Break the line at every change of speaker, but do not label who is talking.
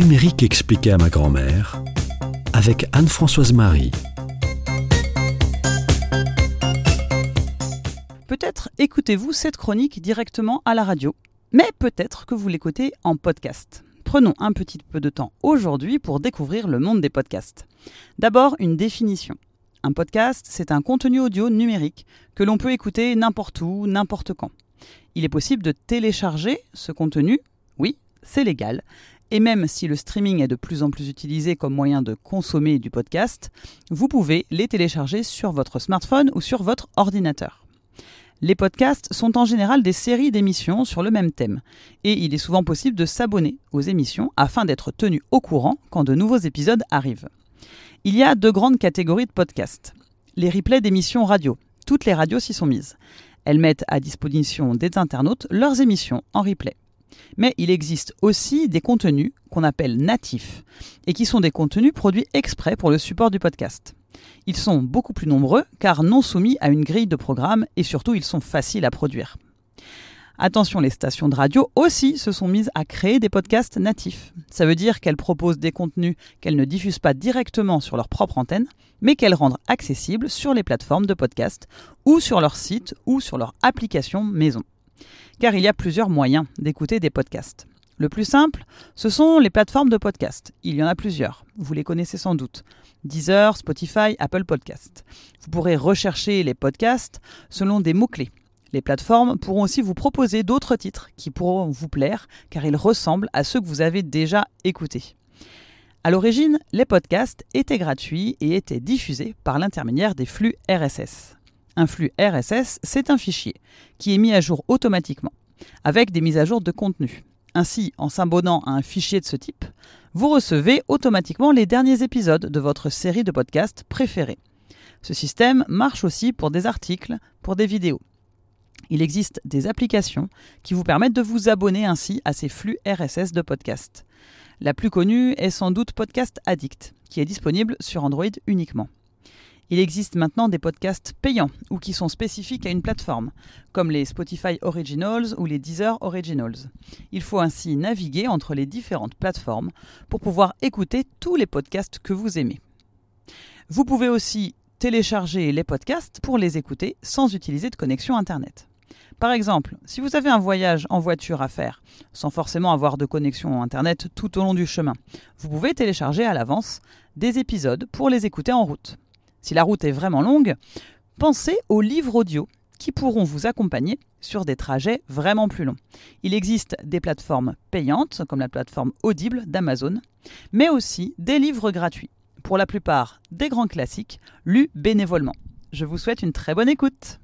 numérique expliqué à ma grand-mère avec Anne-Françoise Marie.
Peut-être écoutez-vous cette chronique directement à la radio, mais peut-être que vous l'écoutez en podcast. Prenons un petit peu de temps aujourd'hui pour découvrir le monde des podcasts. D'abord, une définition. Un podcast, c'est un contenu audio numérique que l'on peut écouter n'importe où, n'importe quand. Il est possible de télécharger ce contenu, oui, c'est légal, et même si le streaming est de plus en plus utilisé comme moyen de consommer du podcast, vous pouvez les télécharger sur votre smartphone ou sur votre ordinateur. Les podcasts sont en général des séries d'émissions sur le même thème, et il est souvent possible de s'abonner aux émissions afin d'être tenu au courant quand de nouveaux épisodes arrivent. Il y a deux grandes catégories de podcasts. Les replays d'émissions radio. Toutes les radios s'y sont mises. Elles mettent à disposition des internautes leurs émissions en replay. Mais il existe aussi des contenus qu'on appelle natifs et qui sont des contenus produits exprès pour le support du podcast. Ils sont beaucoup plus nombreux car non soumis à une grille de programme et surtout ils sont faciles à produire. Attention, les stations de radio aussi se sont mises à créer des podcasts natifs. Ça veut dire qu'elles proposent des contenus qu'elles ne diffusent pas directement sur leur propre antenne, mais qu'elles rendent accessibles sur les plateformes de podcast ou sur leur site ou sur leur application maison car il y a plusieurs moyens d'écouter des podcasts. Le plus simple, ce sont les plateformes de podcast. Il y en a plusieurs, vous les connaissez sans doute. Deezer, Spotify, Apple Podcast. Vous pourrez rechercher les podcasts selon des mots-clés. Les plateformes pourront aussi vous proposer d'autres titres qui pourront vous plaire car ils ressemblent à ceux que vous avez déjà écoutés. À l'origine, les podcasts étaient gratuits et étaient diffusés par l'intermédiaire des flux RSS. Un flux RSS, c'est un fichier qui est mis à jour automatiquement, avec des mises à jour de contenu. Ainsi, en s'abonnant à un fichier de ce type, vous recevez automatiquement les derniers épisodes de votre série de podcasts préférés. Ce système marche aussi pour des articles, pour des vidéos. Il existe des applications qui vous permettent de vous abonner ainsi à ces flux RSS de podcasts. La plus connue est sans doute Podcast Addict, qui est disponible sur Android uniquement. Il existe maintenant des podcasts payants ou qui sont spécifiques à une plateforme, comme les Spotify Originals ou les Deezer Originals. Il faut ainsi naviguer entre les différentes plateformes pour pouvoir écouter tous les podcasts que vous aimez. Vous pouvez aussi télécharger les podcasts pour les écouter sans utiliser de connexion Internet. Par exemple, si vous avez un voyage en voiture à faire, sans forcément avoir de connexion Internet tout au long du chemin, vous pouvez télécharger à l'avance des épisodes pour les écouter en route. Si la route est vraiment longue, pensez aux livres audio qui pourront vous accompagner sur des trajets vraiment plus longs. Il existe des plateformes payantes, comme la plateforme Audible d'Amazon, mais aussi des livres gratuits, pour la plupart des grands classiques, lus bénévolement. Je vous souhaite une très bonne écoute.